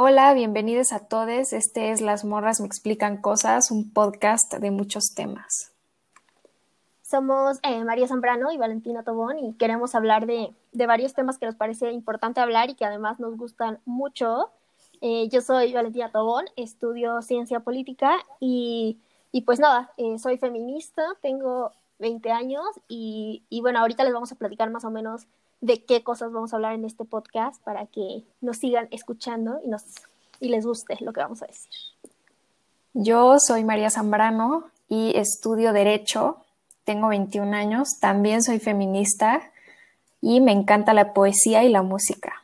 Hola, bienvenidos a todos. Este es Las Morras Me Explican Cosas, un podcast de muchos temas. Somos eh, María Zambrano y Valentina Tobón y queremos hablar de, varios temas que nos parece importante hablar y que además nos gustan mucho. Eh, yo soy Valentina Tobón, estudio ciencia política y, pues nada, eh, soy feminista, tengo 20 años y, y bueno, ahorita les vamos a platicar más o menos de qué cosas vamos a hablar en este podcast para que nos sigan escuchando y, nos, y les guste lo que vamos a decir. Yo soy María Zambrano y estudio Derecho. Tengo 21 años, también soy feminista y me encanta la poesía y la música.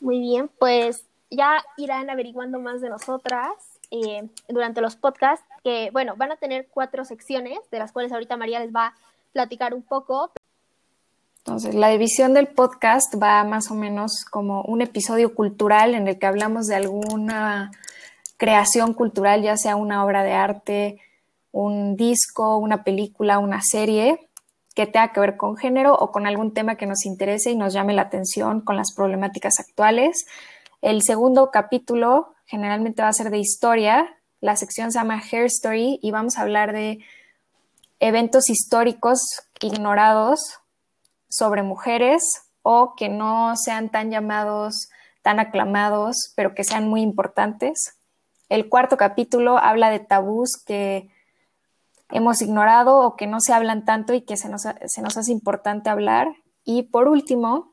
Muy bien, pues ya irán averiguando más de nosotras eh, durante los podcasts, que bueno, van a tener cuatro secciones, de las cuales ahorita María les va a platicar un poco. Entonces, la división del podcast va más o menos como un episodio cultural en el que hablamos de alguna creación cultural, ya sea una obra de arte, un disco, una película, una serie que tenga que ver con género o con algún tema que nos interese y nos llame la atención con las problemáticas actuales. El segundo capítulo generalmente va a ser de historia. La sección se llama Hair Story y vamos a hablar de eventos históricos ignorados sobre mujeres o que no sean tan llamados, tan aclamados, pero que sean muy importantes. El cuarto capítulo habla de tabús que hemos ignorado o que no se hablan tanto y que se nos, se nos hace importante hablar. Y por último,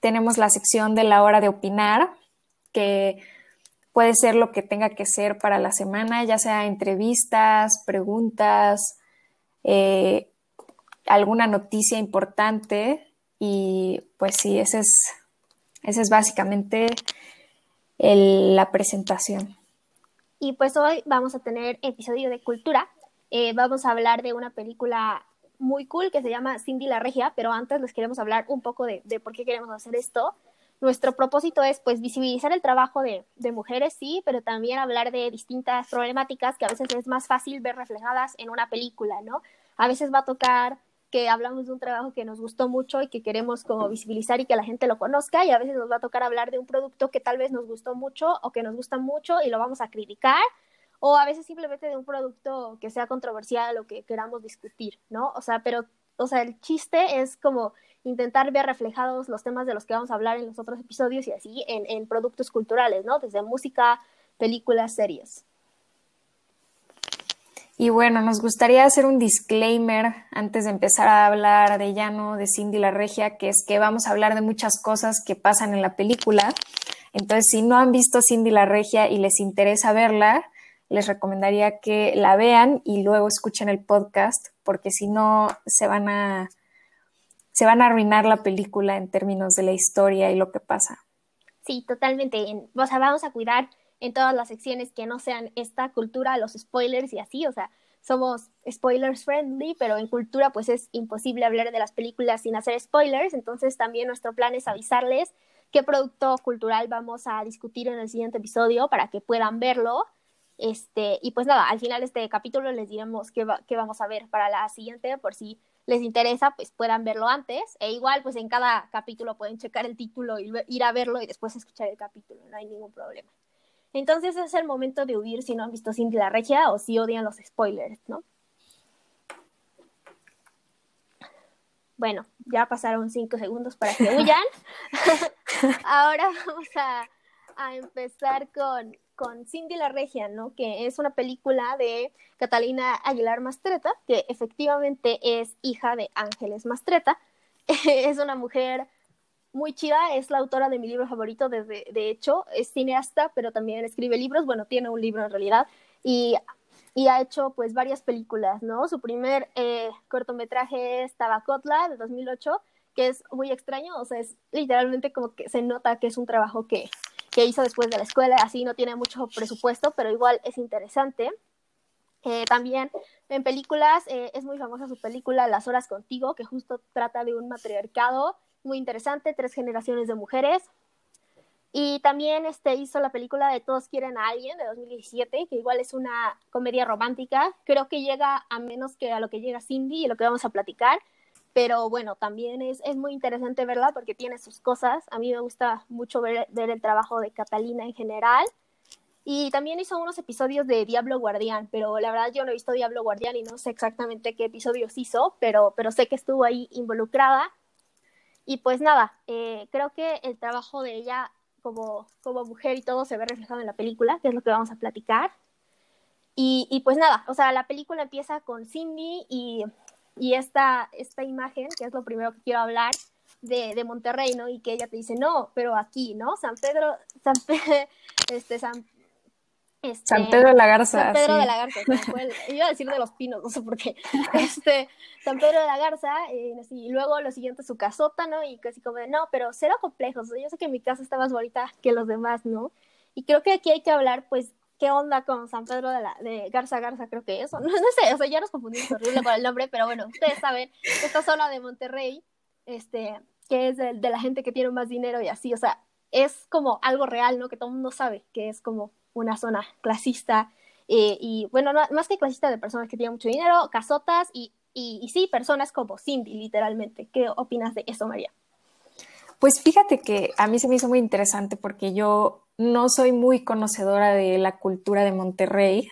tenemos la sección de la hora de opinar, que puede ser lo que tenga que ser para la semana, ya sea entrevistas, preguntas, eh, alguna noticia importante y pues sí, ese es, ese es básicamente la presentación. Y pues hoy vamos a tener episodio de cultura. Eh, vamos a hablar de una película muy cool que se llama Cindy la Regia, pero antes les queremos hablar un poco de, de por qué queremos hacer esto. Nuestro propósito es pues visibilizar el trabajo de, de, mujeres, sí, pero también hablar de distintas problemáticas que a veces es más fácil ver reflejadas en una película, ¿no? A veces va a tocar que hablamos de un trabajo que nos gustó mucho y que queremos como visibilizar y que la gente lo conozca y a veces nos va a tocar hablar de un producto que tal vez nos gustó mucho o que nos gusta mucho y lo vamos a criticar o a veces simplemente de un producto que sea controversial o que queramos discutir, ¿no? O sea, pero, o sea, el chiste es como intentar ver reflejados los temas de los que vamos a hablar en los otros episodios y así en, en productos culturales, ¿no? Desde música, películas, series. Y bueno, nos gustaría hacer un disclaimer antes de empezar a hablar de llano de Cindy la Regia, que es que vamos a hablar de muchas cosas que pasan en la película. Entonces, si no han visto Cindy la Regia y les interesa verla, les recomendaría que la vean y luego escuchen el podcast, porque si no se van a se van a arruinar la película en términos de la historia y lo que pasa. Sí, totalmente. O sea, vamos a cuidar en todas las secciones que no sean esta cultura, los spoilers y así, o sea, somos spoilers friendly, pero en cultura pues es imposible hablar de las películas sin hacer spoilers, entonces también nuestro plan es avisarles qué producto cultural vamos a discutir en el siguiente episodio para que puedan verlo. Este, y pues nada, al final de este capítulo les diremos qué, qué vamos a ver para la siguiente, por si les interesa, pues puedan verlo antes. E igual, pues en cada capítulo pueden checar el título y ir a verlo y después escuchar el capítulo, no hay ningún problema. Entonces es el momento de huir si no han visto Cindy la Regia o si odian los spoilers, ¿no? Bueno, ya pasaron cinco segundos para que huyan. Ahora vamos a, empezar con, con Cindy la Regia, ¿no? Que es una película de Catalina Aguilar Mastreta, que efectivamente es hija de Ángeles Mastreta. es una mujer muy chida, es la autora de mi libro favorito, de, de hecho, es cineasta, pero también escribe libros, bueno, tiene un libro en realidad, y, y ha hecho pues varias películas, ¿no? Su primer eh, cortometraje es Tabacotla, de 2008, que es muy extraño, o sea, es literalmente como que se nota que es un trabajo que, que hizo después de la escuela, así no tiene mucho presupuesto, pero igual es interesante. Eh, también en películas eh, es muy famosa su película Las Horas Contigo, que justo trata de un matriarcado muy interesante, tres generaciones de mujeres. Y también este, hizo la película de Todos quieren a alguien de 2017, que igual es una comedia romántica. Creo que llega a menos que a lo que llega Cindy y lo que vamos a platicar. pero bueno, también es, es muy interesante verla porque tiene sus cosas. A mí me gusta mucho ver, ver el trabajo de Catalina en general. Y también hizo unos episodios de Diablo Guardián, pero la verdad yo no he visto Diablo Guardián y no sé exactamente qué episodios hizo, pero, pero sé que estuvo ahí involucrada. Y pues nada, eh, creo que el trabajo de ella como, como mujer y todo se ve reflejado en la película, que es lo que vamos a platicar. Y, y pues nada, o sea, la película empieza con Cindy y, y esta, esta imagen, que es lo primero que quiero hablar, de, de, Monterrey, ¿no? Y que ella te dice, no, pero aquí, ¿no? San Pedro, San, este, San este, San Pedro de la Garza. San Pedro de la Garza, iba a decir de los pinos, no sé por qué. Este, San Pedro de la Garza, eh, y luego lo siguiente su casota, ¿no? Y casi como de, no, pero cero complejos, yo sé que mi casa está más bonita que los demás, ¿no? Y creo que aquí hay que hablar, pues, qué onda con San Pedro de, la, de Garza Garza, creo que eso, no, no sé, o sea, ya nos confundimos horrible con el nombre, pero bueno, ustedes saben, esta zona de Monterrey, este, que es de, de la gente que tiene más dinero y así, o sea, es como algo real, ¿no? Que todo el mundo sabe que es como una zona clasista eh, y bueno, más que clasista de personas que tienen mucho dinero, casotas y, y, sí, personas como Cindy, literalmente. ¿Qué opinas de eso, María? Pues fíjate que a mí se me hizo muy interesante porque yo no soy muy conocedora de la cultura de Monterrey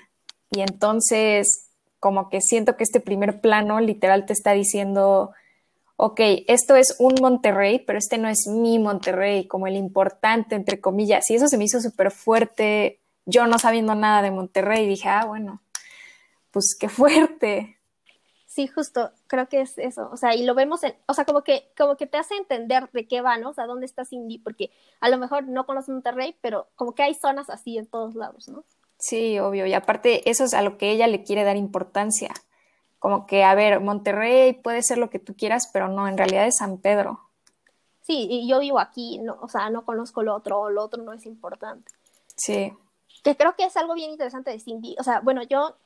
y entonces como que siento que este primer plano literal te está diciendo, ok, esto es un Monterrey, pero este no es mi Monterrey, como el importante, entre comillas, y eso se me hizo súper fuerte yo no sabiendo nada de Monterrey, dije, ah, bueno, pues qué fuerte. Sí, justo, creo que es eso, o sea, y lo vemos en, o sea, como que, como que te hace entender de qué va, ¿no? O sea, dónde está Cindy, porque a lo mejor no conoces Monterrey, pero como que hay zonas así en todos lados, ¿no? Sí, obvio, y aparte eso es a lo que ella le quiere dar importancia, como que, a ver, Monterrey puede ser lo que tú quieras, pero no, en realidad es San Pedro. Sí, y yo vivo aquí, no, o sea, no conozco lo otro, lo otro no es importante. Sí que creo que es algo bien interesante de Cindy. O sea, bueno, yo,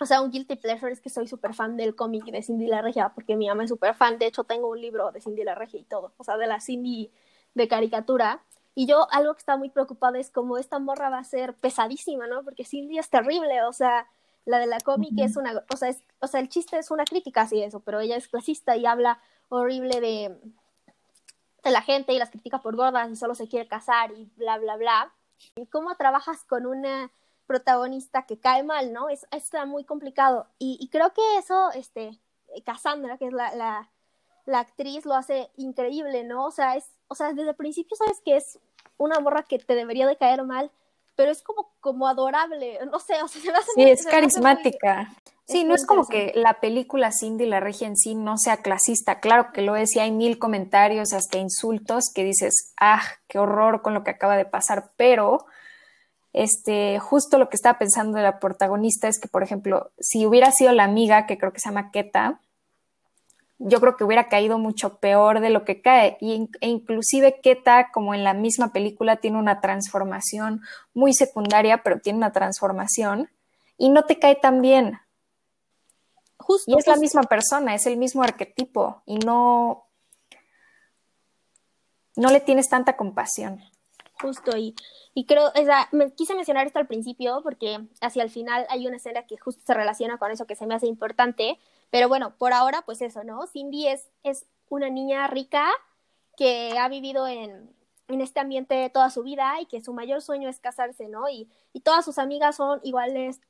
o sea, un guilty pleasure es que soy súper fan del cómic de Cindy la Regia, porque mi mamá es súper fan. De hecho, tengo un libro de Cindy la Regia y todo, o sea, de la Cindy de caricatura. Y yo algo que está muy preocupada es como esta morra va a ser pesadísima, ¿no? Porque Cindy es terrible, o sea, la de la cómic es una, o sea, es, o sea, el chiste es una crítica así eso, pero ella es clasista y habla horrible de, de la gente y las critica por gordas y solo se quiere casar y bla, bla, bla y cómo trabajas con una protagonista que cae mal, ¿no? Es, está muy complicado. Y, creo que eso, este, Cassandra, que es la, la, la, actriz, lo hace increíble, ¿no? O sea, es, o sea, desde el principio sabes que es una morra que te debería de caer mal, pero es como, como adorable, no sé, o sea, se me hace Sí, es carismática. Sí, no es como que la película Cindy la regia en sí no sea clasista, claro que lo es y hay mil comentarios, hasta insultos que dices, ah, qué horror con lo que acaba de pasar, pero este, justo lo que estaba pensando de la protagonista es que, por ejemplo, si hubiera sido la amiga, que creo que se llama Keta, yo creo que hubiera caído mucho peor de lo que cae. Y, e inclusive Keta, como en la misma película, tiene una transformación muy secundaria, pero tiene una transformación y no te cae tan bien y es la misma persona, es el mismo arquetipo y no, no le tienes tanta compasión. Justo, y, y creo, o sea, me quise mencionar esto al principio porque hacia el final hay una escena que justo se relaciona con eso que se me hace importante, pero bueno, por ahora, pues eso, ¿no? Cindy es, es una niña rica que ha vivido en, en este ambiente toda su vida y que su mayor sueño es casarse, ¿no? Y, y todas sus amigas son iguales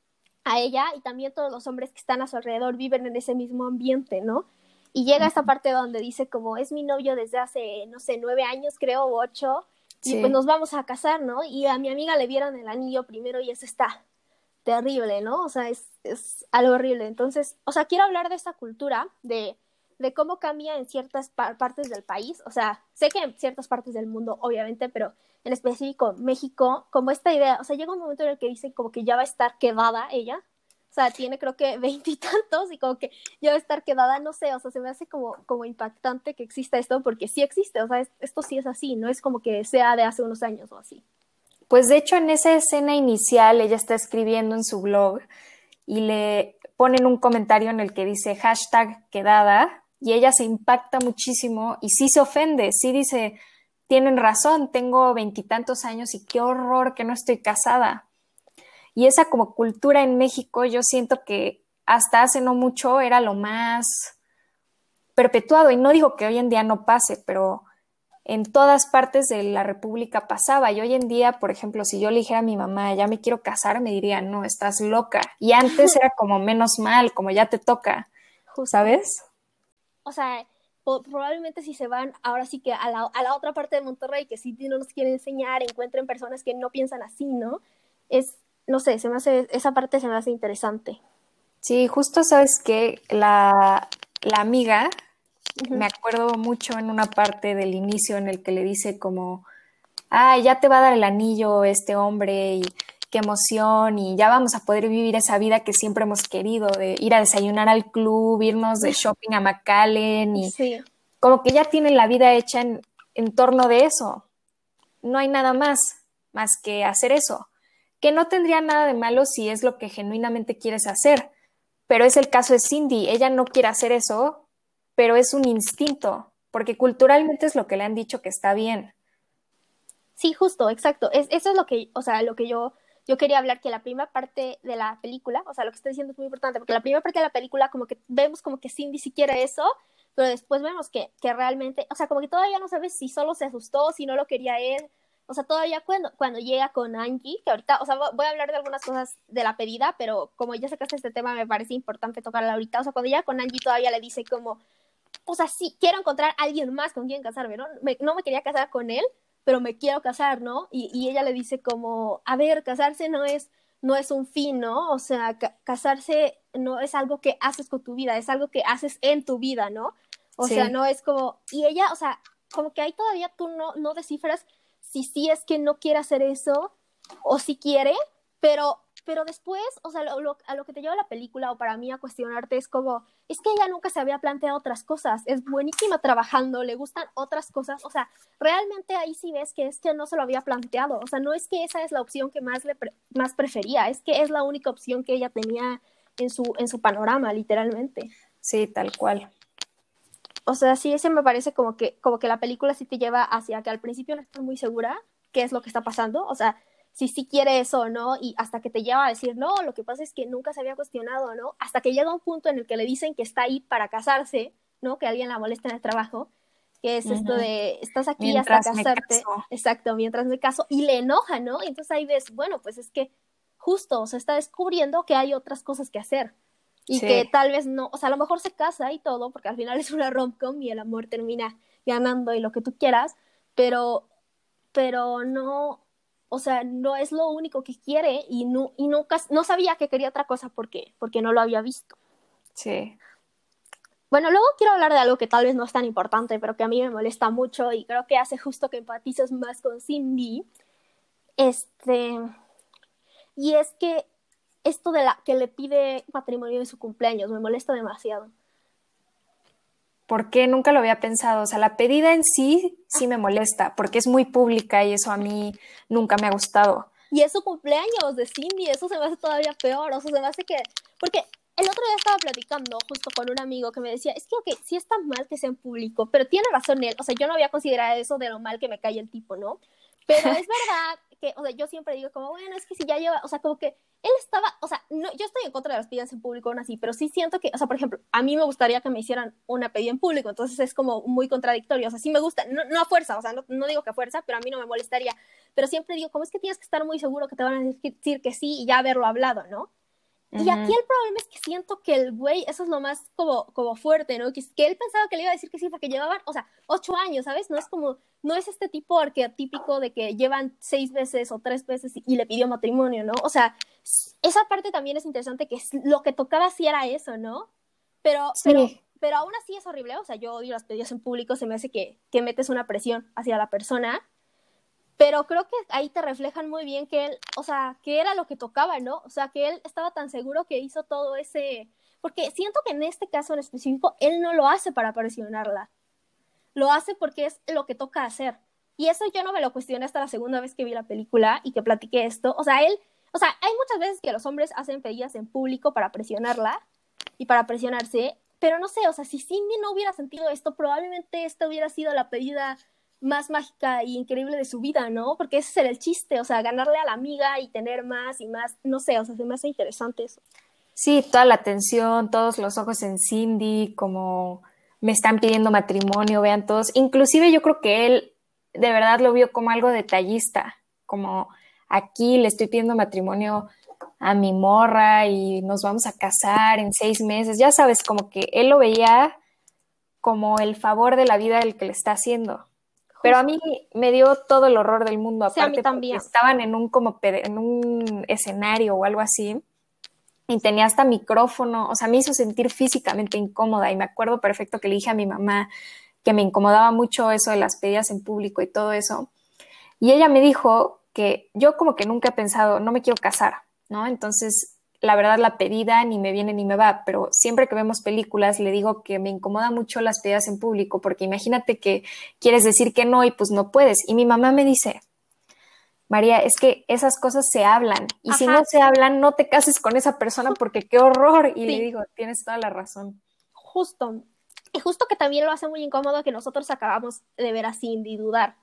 a ella y también todos los hombres que están a su alrededor viven en ese mismo ambiente, ¿no? Y llega esta parte donde dice como es mi novio desde hace, no sé, nueve años creo, o ocho, y pues nos vamos a casar, ¿no? Y a mi amiga le vieron el anillo primero y eso está terrible, ¿no? O sea, es, es algo horrible. Entonces, o sea, quiero hablar de esta cultura, de, de cómo cambia en ciertas partes del país. O sea, sé que en ciertas partes del mundo, obviamente, pero en específico México, como esta idea, o sea, llega un momento en el que dicen como que ya va a estar quedada ella, o sea, tiene creo que veintitantos y, como que ya va a estar quedada, no sé, o sea, se me hace como, como impactante que exista esto porque sí existe, o sea, esto sí es así, no es como que sea de hace unos años o así. Pues de hecho en esa escena inicial ella está escribiendo en su blog y le ponen un comentario en el que dice hashtag quedada y ella se impacta muchísimo y sí se ofende, sí dice, tienen razón, tengo veintitantos años y qué horror que no estoy casada. Y esa como cultura en México, yo siento que hasta hace no mucho era lo más perpetuado. Y no digo que hoy en día no pase, pero en todas partes de la República pasaba. Y hoy en día, por ejemplo, si yo le dijera a mi mamá, ya me quiero casar, me diría, no, estás loca. Y antes era como menos mal, como ya te toca, ¿sabes? O sea, probablemente si se van ahora sí que a la, a la otra parte de Monterrey, que sí no nos quiere enseñar, encuentren personas que no piensan así, ¿no? Es, no sé, se me hace, esa parte se me hace interesante. Sí, justo sabes que la, la amiga, me acuerdo mucho en una parte del inicio en el que le dice como, ah, ya te va a dar el anillo este hombre y qué emoción y ya vamos a poder vivir esa vida que siempre hemos querido, de ir a desayunar al club, irnos de shopping a McAllen y como que ya tienen la vida hecha en, en torno de eso. No hay nada más, más que hacer eso, que no tendría nada de malo si es lo que genuinamente quieres hacer, pero es el caso de Cindy, ella no quiere hacer eso, pero es un instinto, porque culturalmente es lo que le han dicho que está bien. Sí, justo, exacto. Es, eso es lo que, o sea, lo que yo yo quería hablar que la primera parte de la película, o sea, lo que estoy diciendo es muy importante, porque la primera parte de la película como que vemos como que Cindy sí quiere eso, pero después vemos que, que realmente, o sea, como que todavía no sabes si solo se asustó, si no lo quería él, o sea, todavía cuando, cuando llega con Angie, que ahorita, o sea, voy a hablar de algunas cosas de la pedida, pero como ya sacaste este tema, me parece importante tocarla ahorita, o sea, cuando llega con Angie todavía le dice como, o sea, sí, quiero encontrar a alguien más con quien casarme, ¿no? no me quería casar con él, pero me quiero casar, ¿no? Y, y, ella le dice como, a ver, casarse no es, no es un fin, ¿no? O sea, casarse no es algo que haces con tu vida, es algo que haces en tu vida, ¿no? O sea, no es como, y ella, o sea, como que ahí todavía tú no, no descifras si sí es que no quiere hacer eso o si quiere, pero pero después, o sea, lo, a lo que te lleva la película o para mí a cuestionarte es como, es que ella nunca se había planteado otras cosas, es buenísima trabajando, le gustan otras cosas, o sea, realmente ahí sí ves que es que no se lo había planteado, o sea, no es que esa es la opción que más, le más prefería, es que es la única opción que ella tenía en su, en su panorama, literalmente. Sí, tal cual. O sea, sí, ese me parece como que, como que la película sí te lleva hacia que al principio no estás muy segura qué es lo que está pasando, o sea, si sí quiere eso o no, y hasta que te lleva a decir, no, lo que pasa es que nunca se había cuestionado, ¿no? Hasta que llega un punto en el que le dicen que está ahí para casarse, ¿no? Que alguien la molesta en el trabajo, que es esto de, estás aquí hasta casarte, exacto, mientras me caso, y le enoja, ¿no? Y entonces ahí ves, bueno, pues es que justo se está descubriendo que hay otras cosas que hacer. Y que tal vez no, o sea, a lo mejor se casa y todo, porque al final es una rom-com y el amor termina ganando y lo que tú quieras, pero, pero no, o sea, no es lo único que quiere y, no, y nunca, no sabía que quería otra cosa porque, porque no lo había visto. Sí. Bueno, luego quiero hablar de algo que tal vez no es tan importante, pero que a mí me molesta mucho y creo que hace justo que empatices más con Cindy. Este, y es que esto de la que le pide matrimonio en su cumpleaños me molesta demasiado. ¿Por qué nunca lo había pensado? O sea, la pedida en sí sí me molesta, porque es muy pública y eso a mí nunca me ha gustado. Y es su cumpleaños de Cindy, eso se me hace todavía peor, o sea, se me hace que... Porque el otro día estaba platicando justo con un amigo que me decía, es que, ok, sí está mal que sea en público, pero tiene razón él, o sea, yo no había considerado eso de lo mal que me cae el tipo, ¿no? Pero es verdad que, o sea, yo siempre digo como, bueno, es que si ya lleva, o sea, como que él estaba, o sea, no, yo estoy en contra de las pedidas en público aún así, pero sí siento que, o sea, por ejemplo, a mí me gustaría que me hicieran una pedida en público, entonces es como muy contradictorio, o sea, sí me gusta, no, no a fuerza, o sea, no, no, digo que a fuerza, pero a mí no me molestaría, pero siempre digo, ¿cómo es que tienes que estar muy seguro que te van a decir que sí y ya haberlo hablado, ¿no? Y aquí el problema es que siento que el güey, eso es lo más como, como fuerte, ¿no? Que, que él pensaba que le iba a decir que sí porque llevaban, o sea, ocho años, ¿sabes? No es como, no es este tipo arquetípico de que llevan seis veces o tres veces y, le pidió matrimonio, ¿no? O sea, esa parte también es interesante, que lo que tocaba sí era eso, ¿no? Pero, pero, pero aún así es horrible, o sea, yo odio las pedidas en público, se me hace que, que metes una presión hacia la persona pero creo que ahí te reflejan muy bien que él, o sea, que era lo que tocaba, ¿no? O sea, que él estaba tan seguro que hizo todo ese, porque siento que en este caso en específico, él no lo hace para presionarla, lo hace porque es lo que toca hacer. Y eso yo no me lo cuestioné hasta la segunda vez que vi la película y que platiqué esto. O sea, él, o sea, hay muchas veces que los hombres hacen pedidas en público para presionarla y para presionarse, pero no sé, o sea, si Cindy no hubiera sentido esto, probablemente esta hubiera sido la pedida más mágica y increíble de su vida, ¿no? Porque ese era el chiste, o sea, ganarle a la amiga y tener más y más, no sé, o sea, se me hace interesante eso. Sí, toda la atención, todos los ojos en Cindy, como me están pidiendo matrimonio, vean todos. Inclusive yo creo que él de verdad lo vio como algo detallista, como aquí le estoy pidiendo matrimonio a mi morra y nos vamos a casar en seis meses. Ya sabes, como que él lo veía como el favor de la vida del que le está haciendo. Pero a mí me dio todo el horror del mundo, aparte también. estaban en un como en un escenario o algo así y tenía hasta micrófono, o sea, me hizo sentir físicamente incómoda y me acuerdo perfecto que le dije a mi mamá que me incomodaba mucho eso de las pedidas en público y todo eso. Y ella me dijo que yo como que nunca he pensado, no me quiero casar, ¿no? Entonces, la verdad, la pedida ni me viene ni me va, pero siempre que vemos películas le digo que me incomoda mucho las pedidas en público, porque imagínate que quieres decir que no y pues no puedes. Y mi mamá me dice, María, es que esas cosas se hablan y si no se hablan, no te cases con esa persona porque qué horror. Y le digo, tienes toda la razón. Justo. Y justo que también lo hace muy incómodo que nosotros acabamos de ver así y dudar.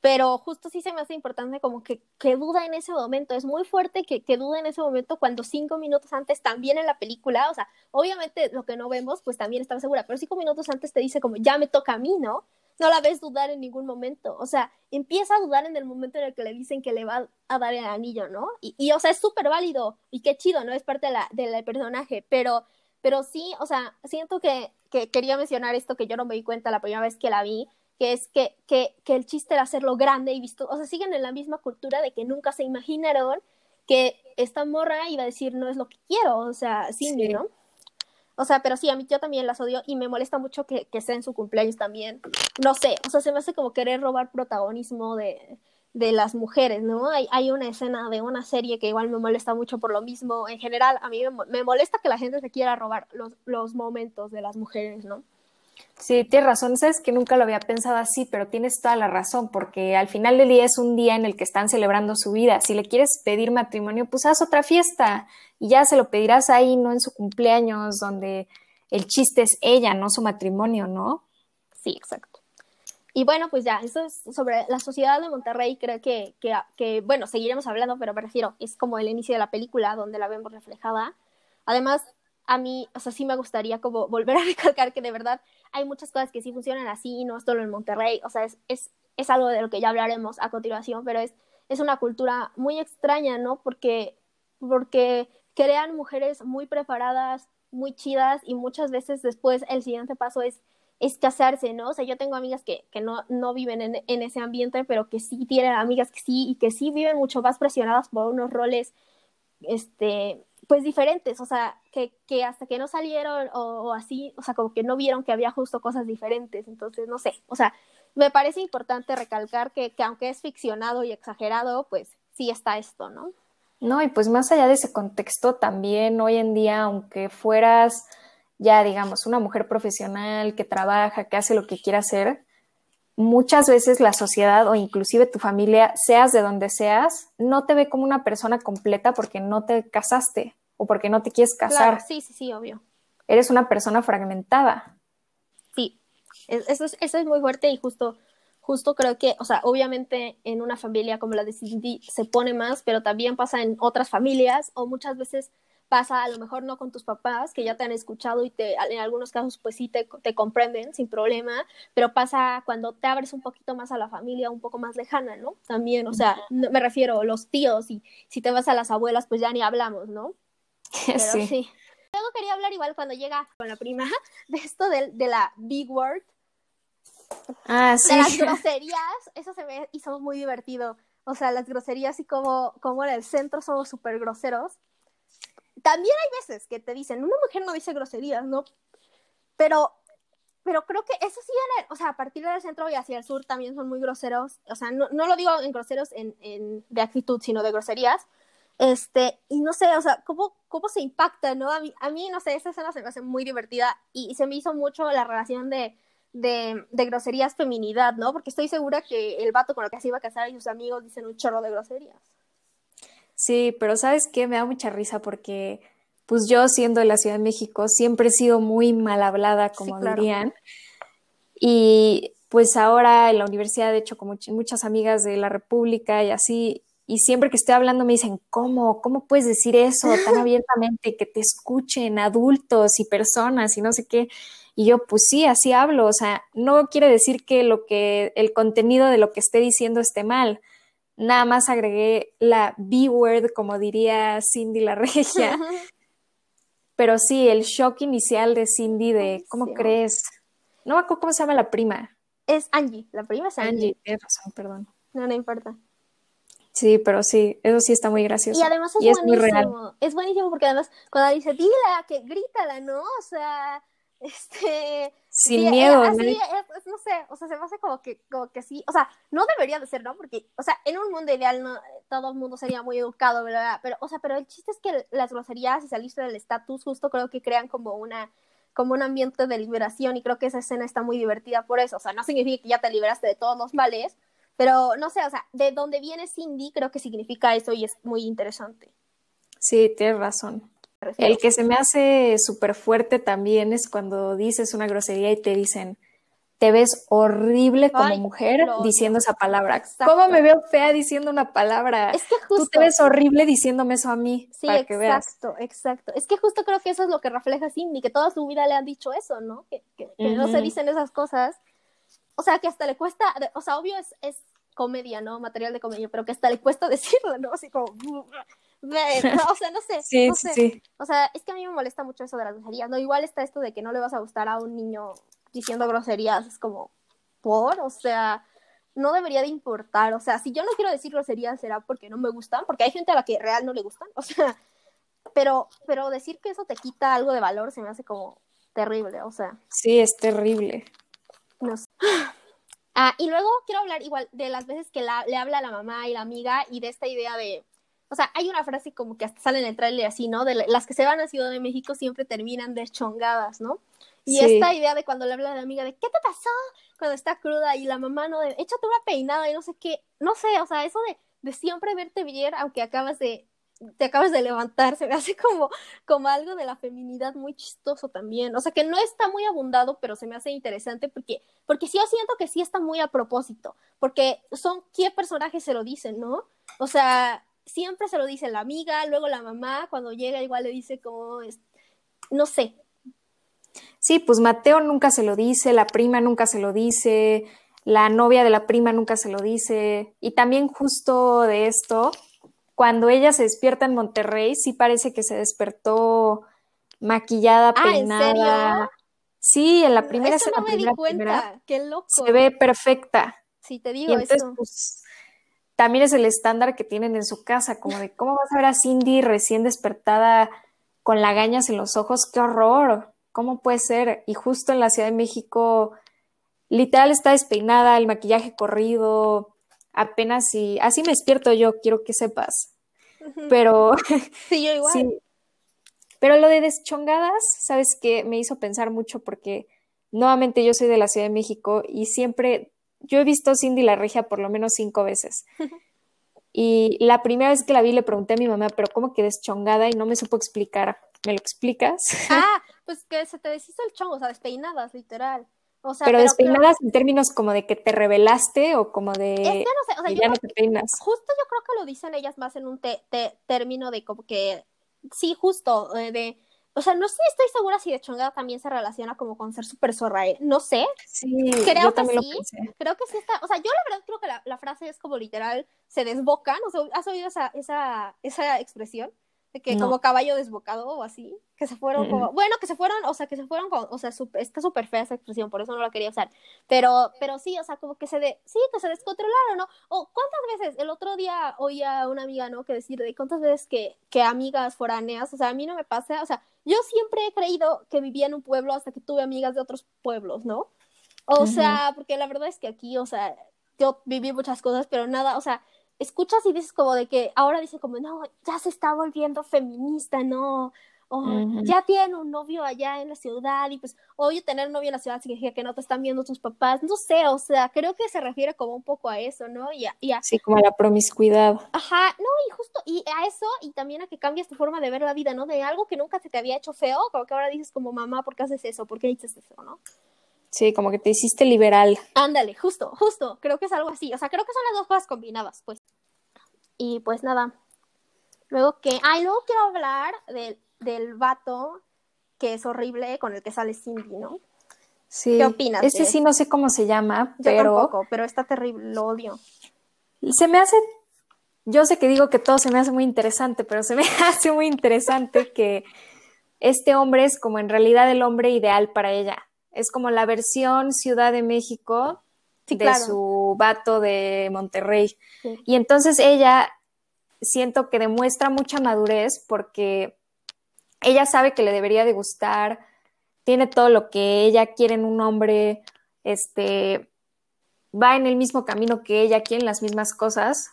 Pero justo sí se me hace importante como que, que duda en ese momento. Es muy fuerte que, que duda en ese momento cuando cinco minutos antes también en la película, o sea, obviamente lo que no vemos, pues también estaba segura, pero cinco minutos antes te dice como ya me toca a mí, ¿no? no la ves dudar en ningún momento. O sea, empieza a dudar en el momento en el que le dicen que le va a dar el anillo, ¿no? Y, y o sea, es súper válido y qué chido, ¿no? Es parte de la, del personaje, pero, pero sí, o sea, siento que, que quería mencionar esto que yo no me di cuenta la primera vez que la vi, que es que, que, que el chiste era hacerlo grande y visto, o sea, siguen en la misma cultura de que nunca se imaginaron que esta morra iba a decir no es lo que quiero, o sea, sí. ¿no? O sea, pero sí, a mí yo también las odio y me molesta mucho que, que sea en su cumpleaños también. No sé, o sea, se me hace como querer robar protagonismo de, de las mujeres, ¿no? Hay, hay una escena de una serie que igual me molesta mucho por lo mismo. En general, a mí me, me molesta que la gente se quiera robar los, los momentos de las mujeres, ¿no? Sí, tienes razón, sabes que nunca lo había pensado así, pero tienes toda la razón, porque al final del día es un día en el que están celebrando su vida. Si le quieres pedir matrimonio, pues haz otra fiesta y ya se lo pedirás ahí, no en su cumpleaños, donde el chiste es ella, no su matrimonio, ¿no? Sí, exacto. Y bueno, pues ya, eso es sobre la sociedad de Monterrey, creo que, que, que bueno, seguiremos hablando, pero prefiero, es como el inicio de la película donde la vemos reflejada. Además, a mí, o sea, sí me gustaría como volver a recalcar que de verdad hay muchas cosas que sí funcionan así, no solo en Monterrey, o sea, es, es, es algo de lo que ya hablaremos a continuación, pero es, es una cultura muy extraña, ¿no? Porque, porque crean mujeres muy preparadas, muy chidas y muchas veces después el siguiente paso es, es casarse, ¿no? O sea, yo tengo amigas que, que no, no viven en, en ese ambiente, pero que sí tienen amigas que sí y que sí viven mucho más presionadas por unos roles, este, pues diferentes, o sea, que, que hasta que no salieron o, así, o sea, como que no vieron que había justo cosas diferentes, entonces, no sé, o sea, me parece importante recalcar que, que aunque es ficcionado y exagerado, pues sí está esto, ¿no? No, y pues más allá de ese contexto, también hoy en día, aunque fueras ya, digamos, una mujer profesional que trabaja, que hace lo que quiera hacer, muchas veces la sociedad o inclusive tu familia, seas de donde seas, no te ve como una persona completa porque no te casaste o porque no te quieres casar. sí, sí, sí, obvio. Eres una persona fragmentada. Sí, eso es, eso es muy fuerte y justo, justo creo que, o sea, obviamente en una familia como la de Cindy se pone más, pero también pasa en otras familias o muchas veces pasa a lo mejor no con tus papás, que ya te han escuchado y te, en algunos casos pues sí te, te, comprenden sin problema, pero pasa cuando te abres un poquito más a la familia, un poco más lejana, ¿no? También, o sea, me refiero a los tíos y si te vas a las abuelas pues ya ni hablamos, ¿no? Pero sí. Luego quería hablar igual cuando llega con la prima de esto de, de la big word. Ah, sí. De las groserías, eso se ve y somos muy divertido. O sea, las groserías y como, como en el centro somos súper groseros también hay veces que te dicen, una mujer no dice groserías, ¿no? Pero, pero creo que eso sí, o sea, a partir del centro y hacia el sur también son muy groseros, o sea, no, no lo digo en groseros en, en, de actitud, sino de groserías, este, y no sé, o sea, cómo, cómo se impacta, ¿no? A mí, a mí, no sé, esa escena se me hace muy divertida y, se me hizo mucho la relación de, de, de, groserías feminidad, ¿no? Porque estoy segura que el vato con el que se iba a casar y sus amigos dicen un chorro de groserías. Sí, pero ¿sabes qué? Me da mucha risa porque, pues yo siendo de la Ciudad de México, siempre he sido muy mal hablada, como dirían. Y pues ahora en la universidad, de hecho, con muchas amigas de la República y así, y siempre que estoy hablando me dicen, ¿cómo? ¿Cómo puedes decir eso tan abiertamente? Que te escuchen adultos y personas y no sé qué. Y yo, pues sí, así hablo, o sea, no quiere decir que lo que, el contenido de lo que esté diciendo esté mal. Nada más agregué la B-word, como diría Cindy la regia. Pero sí, el shock inicial de Cindy de, ¿cómo crees? No me acuerdo cómo se llama la prima. Es Angie, la prima es Angie. Angie, tienes razón, perdón. No, no importa. Sí, pero sí, eso sí está muy gracioso. Y además es, buenísimo. Muy real. Es buenísimo porque además cuando dice, dila, que grítala, ¿no? O sea, este... Sin eh, miedo, así, ¿no? no sé, o sea, se me hace como que, como que sí, o sea, no debería de ser, ¿no? Porque, o sea, en un mundo ideal no, todo el mundo sería muy educado, ¿verdad? Pero, o sea, pero el chiste es que las groserías y salirse del estatus justo creo que crean como una, como un ambiente de liberación y creo que esa escena está muy divertida por eso, o sea, no significa que ya te liberaste de todos los males, pero no sé, o sea, de dónde viene Cindy creo que significa eso y es muy interesante. Sí, tienes razón. El que se me hace súper fuerte también es cuando dices una grosería y te dicen, te ves horrible como mujer diciendo esa palabra. ¿Cómo me veo fea diciendo una palabra? Es que justo... Tú te ves horrible diciéndome eso a mí. Sí, exacto, exacto. Es que justo creo que eso es lo que refleja Cindy, que toda su vida le han dicho eso, ¿no? Que, no se dicen esas cosas. O sea, que hasta le cuesta, o sea, obvio es, es comedia, ¿no? Material de comedia, pero que hasta le cuesta decirlo, ¿no? Así como... o sea, no sé. Sí, no sé. sí. O sea, es que a mí me molesta mucho eso de las groserías, ¿no? Igual está esto de que no le vas a gustar a un niño diciendo groserías, es como, ¿por? O sea, no debería de importar. O sea, si yo no quiero decir groserías será porque no me gustan, porque hay gente a la que real no le gustan, o sea, pero, pero decir que eso te quita algo de valor se me hace como terrible, o sea. Sí, es terrible. No sé. Ah, y luego quiero hablar igual de las veces que le habla a la mamá y la amiga y de esta idea de, o sea, hay una frase como que hasta sale en el trailer así, ¿no? De las que se van a Ciudad de México siempre terminan deschongadas, ¿no? Y esta idea de cuando le habla a la amiga de, ¿qué te pasó? Cuando está cruda y la mamá no de, échate una peinada y no sé qué, no sé, o sea, eso de, de siempre verte bien aunque acabas de, te acabas de levantar, se me hace como, como algo de la feminidad muy chistoso también. O sea, que no está muy abundado, pero se me hace interesante porque, porque sí yo siento que sí está muy a propósito, porque son qué personajes se lo dicen, ¿no? O sea, siempre se lo dice la amiga, luego la mamá, cuando llega igual le dice como, no sé. Sí, pues Mateo nunca se lo dice, la prima nunca se lo dice, la novia de la prima nunca se lo dice. Y también justo de esto, cuando ella se despierta en Monterrey, sí parece que se despertó maquillada, ah, peinada. Sí, en la primera eso no me di cuenta. Qué loco. Se ve perfecta. Sí, te digo y eso. Pues, también es el estándar que tienen en su casa, como de cómo vas a ver a Cindy recién despertada con lagañas en los ojos, qué horror, ¿cómo puede ser? Y justo en la Ciudad de México, literal está despeinada, el maquillaje corrido, apenas y así me despierto yo, quiero que sepas. Pero sí, yo igual. Pero lo de deschongadas, sabes que me hizo pensar mucho porque nuevamente yo soy de la Ciudad de México y siempre yo he visto Cindy la Regia por lo menos cinco veces. Y la primera vez que la vi le pregunté a mi mamá, pero ¿cómo que deschongada? Y no me supo explicar. ¿Me lo explicas? Ah, pues que se te deshizo el chongo, o sea, despeinadas, literal. O sea, pero, despeinadas en términos como de que te revelaste o como de que no sé, o sea, ya no te peinas. Justo yo creo que lo dicen ellas más en un término de como que sí, justo eh, de o sea, no sé, estoy segura si de chongada también se relaciona como con ser súper zorra, ¿eh? No sé. Sí, creo yo también sí. Lo pensé. Creo que sí está. O sea, yo la verdad creo que la, la frase es como literal, se desbocan. O sea, ¿has oído esa, esa, esa expresión? De que como caballo desbocado o así, que se fueron como, bueno, que se fueron, o sea, que se fueron con, o sea, está súper fea esa expresión, por eso no la quería usar, pero, pero sí, o sea, como que se de, sí, que se descontrolaron, ¿no? O cuántas veces, el otro día oía a una amiga, ¿no? Que decir, de cuántas veces que, que amigas foráneas, o sea, a mí no me pasa, o sea, yo siempre he creído que vivía en un pueblo hasta que tuve amigas de otros pueblos, ¿no? O sea, porque la verdad es que aquí, o sea, yo viví muchas cosas, pero nada, o sea, escuchas y dices como de que ahora dice como, no, ya se está volviendo feminista, no, o ya tiene un novio allá en la ciudad y pues, oye, tener un novio en la ciudad significa que no te están viendo tus papás, no sé, o sea, creo que se refiere como un poco a eso, ¿no? Y a, y Sí, como a la promiscuidad. Ajá, no, y justo, y a eso, y también a que cambias tu forma de ver la vida, ¿no? De algo que nunca se te había hecho feo, como que ahora dices como, mamá, ¿por qué haces eso? ¿Por qué dices eso, no? Sí, como que te hiciste liberal. Ándale, justo, justo, creo que es algo así. O sea, creo que son las dos cosas combinadas, pues. Y pues nada. Luego que. Ay, luego quiero hablar del, del vato que es horrible con el que sale Cindy, ¿no? Sí. ¿Qué opinas? Ese sí no sé cómo se llama, Yo pero tampoco, pero está terrible, lo odio. se me hace, yo sé que digo que todo se me hace muy interesante, pero se me hace muy interesante que este hombre es como en realidad el hombre ideal para ella. Es como la versión Ciudad de México Sí, de claro. su vato de Monterrey. Sí. Y entonces ella siento que demuestra mucha madurez porque ella sabe que le debería de gustar, tiene todo lo que ella quiere en un hombre, este, va en el mismo camino que ella, quiere las mismas cosas,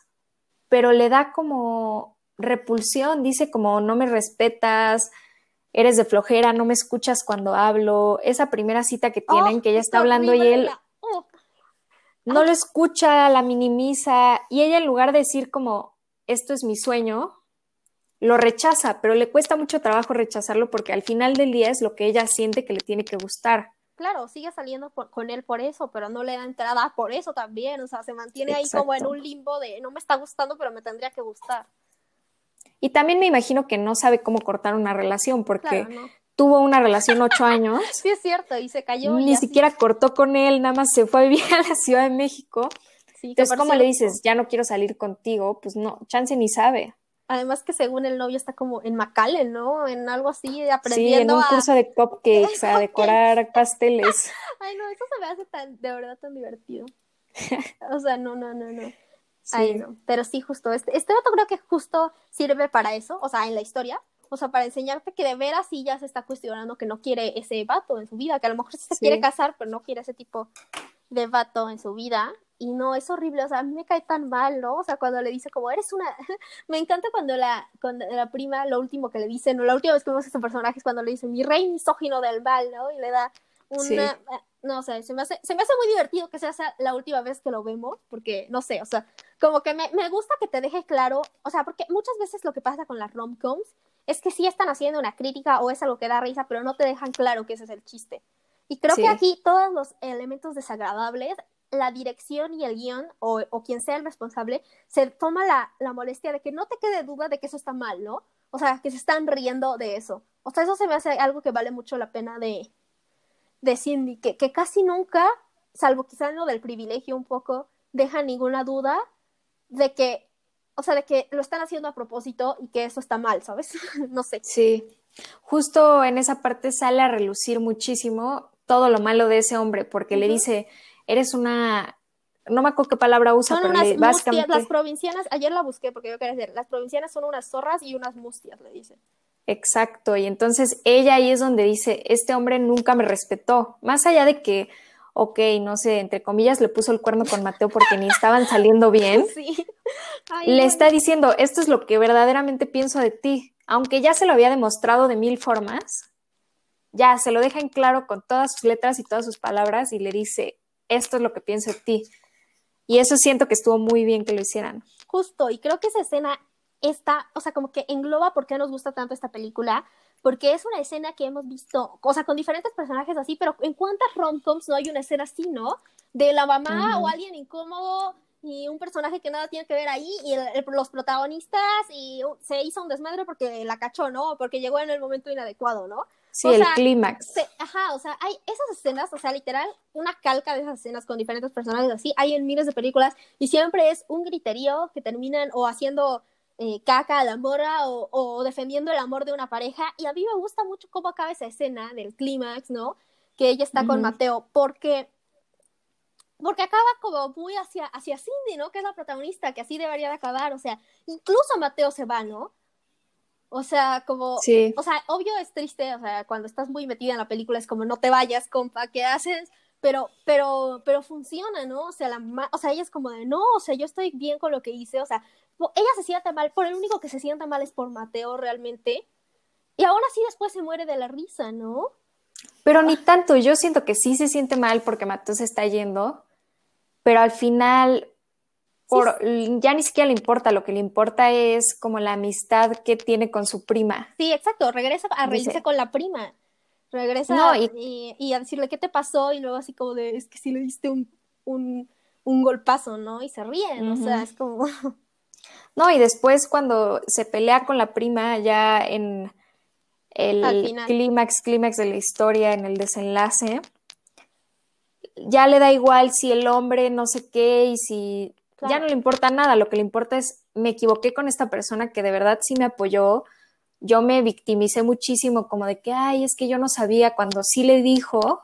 pero le da como repulsión, dice como no me respetas, eres de flojera, no me escuchas cuando hablo, esa primera cita que tienen, Oh, que ella está hablando y él oh, no lo escucha, la minimiza y ella en lugar de decir como esto es mi sueño, lo rechaza, pero le cuesta mucho trabajo rechazarlo porque al final del día es lo que ella siente que le tiene que gustar. Claro, sigue saliendo por- con él por eso, pero no le da entrada por eso también. O sea, se mantiene ahí como en un limbo de no me está gustando, pero me tendría que gustar. Y también me imagino que no sabe cómo cortar una relación porque Claro, ¿no? tuvo una relación ocho años, Sí, es cierto, y se cayó. y ni así. siquiera cortó con él, nada más se fue a vivir a la Ciudad de México. Sí, Entonces, ¿cómo le dices, ya no quiero salir contigo? Pues no, chance ni sabe. Además que según el novio está como en McAllen, ¿no? En algo así, Sí, en aprendiendo un a... curso de cupcakes, a decorar pasteles. Ay, no, eso se me hace tan, de verdad tan divertido. O sea, no, no, no, no. Sí. No. Pero sí, justo, este, este dato creo que justo sirve para eso, o sea, en la historia, o sea, para enseñarte que de veras sí ya se está cuestionando que no quiere ese vato en su vida, que a lo mejor sí se Sí. quiere casar, pero no quiere ese tipo de vato en su vida. Y no, es horrible, o sea, a mí me cae tan mal, ¿no? O sea, cuando le dice como, eres una... me encanta cuando la, cuando la prima, lo último que le dice, no, la última vez que vemos a ese personaje es cuando le dice, mi rey misógino del mal, ¿no? Y le da una... Sí. No, o sea, se me, hace, se me hace muy divertido que sea la última vez que lo vemos, porque, no sé, o sea, como que me, me gusta que te deje claro, o sea, porque muchas veces lo que pasa con las rom-coms es que sí están haciendo una crítica o es algo que da risa, pero no te dejan claro que ese es el chiste. Y creo Sí. que aquí todos los elementos desagradables, la dirección y el guion, o, o quien sea el responsable, se toma la, la molestia de que no te quede duda de que eso está mal, ¿no? O sea, que se están riendo de eso. O sea, eso se me hace algo que vale mucho la pena de, de Cindy, que, que casi nunca, salvo quizá en lo del privilegio un poco, deja ninguna duda de que, o sea, de que lo están haciendo a propósito y que eso está mal, ¿sabes? no sé. Sí, justo en esa parte sale a relucir muchísimo todo lo malo de ese hombre, porque le dice, eres una, no me acuerdo qué palabra usa, Son pero unas le- mustias, las provincianas, ayer la busqué porque yo quería decir, las provincianas son unas zorras y unas mustias, le dice. Exacto, y entonces ella ahí es donde dice, este hombre nunca me respetó, más allá de que, ok, no sé, entre comillas le puso el cuerno con Mateo porque ni estaban saliendo bien, Sí. Ay, le bueno. está diciendo, esto es lo que verdaderamente pienso de ti, aunque ya se lo había demostrado de mil formas, ya se lo deja en claro con todas sus letras y todas sus palabras y le dice, esto es lo que pienso de ti. Y eso siento que estuvo muy bien que lo hicieran. Justo, y creo que esa escena está, o sea, como que engloba por qué nos gusta tanto esta película, porque es una escena que hemos visto, o sea, con diferentes personajes así, pero ¿en cuántas rom-coms no hay una escena así, no? De la mamá Ujú. o alguien incómodo y un personaje que nada tiene que ver ahí y el- el- los protagonistas y uh, se hizo un desmadre porque la cachó, ¿no? Porque llegó en el momento inadecuado, ¿no? Sí, O el clímax. Ajá, o sea, hay esas escenas, o sea, literal, una calca de esas escenas con diferentes personajes así, hay en miles de películas y siempre es un griterío que terminan o haciendo eh, caca a la morra o, o defendiendo el amor de una pareja y a mí me gusta mucho cómo acaba esa escena del clímax, ¿no? Que ella está con. Mateo, porque porque acaba como muy hacia, hacia Cindy, ¿no? Que es la protagonista, que así debería de acabar, o sea, incluso Mateo se va, ¿no? O sea, como, Sí. o sea, obvio es triste, o sea, cuando estás muy metida en la película es como no te vayas, compa, ¿qué haces? Pero, pero, pero funciona, ¿no? O sea, la o sea, ella es como de no, o sea, yo estoy bien con lo que hice, o sea, ella se siente mal, por el único que se sienta mal es por Mateo realmente. Y ahora sí después se muere de la risa, ¿no? Pero ni tanto, yo siento que sí se siente mal porque Mateo se está yendo, pero al final por, ya ni siquiera le importa, lo que le importa es como la amistad que tiene con su prima. Sí, exacto, regresa a reírse con la prima. Regresa No, y... y- y a decirle qué te pasó y luego así como de, es que sí le diste un, un, un golpazo, ¿no? Y se ríen, o sea, es como... No, y después cuando se pelea con la prima ya en el clímax, clímax de la historia, en el desenlace, ya le da igual si el hombre no sé qué y si ya no le importa nada, lo que le importa es me equivoqué con esta persona que de verdad sí me apoyó, yo me victimicé muchísimo como de que, ay, es que yo no sabía cuando sí le dijo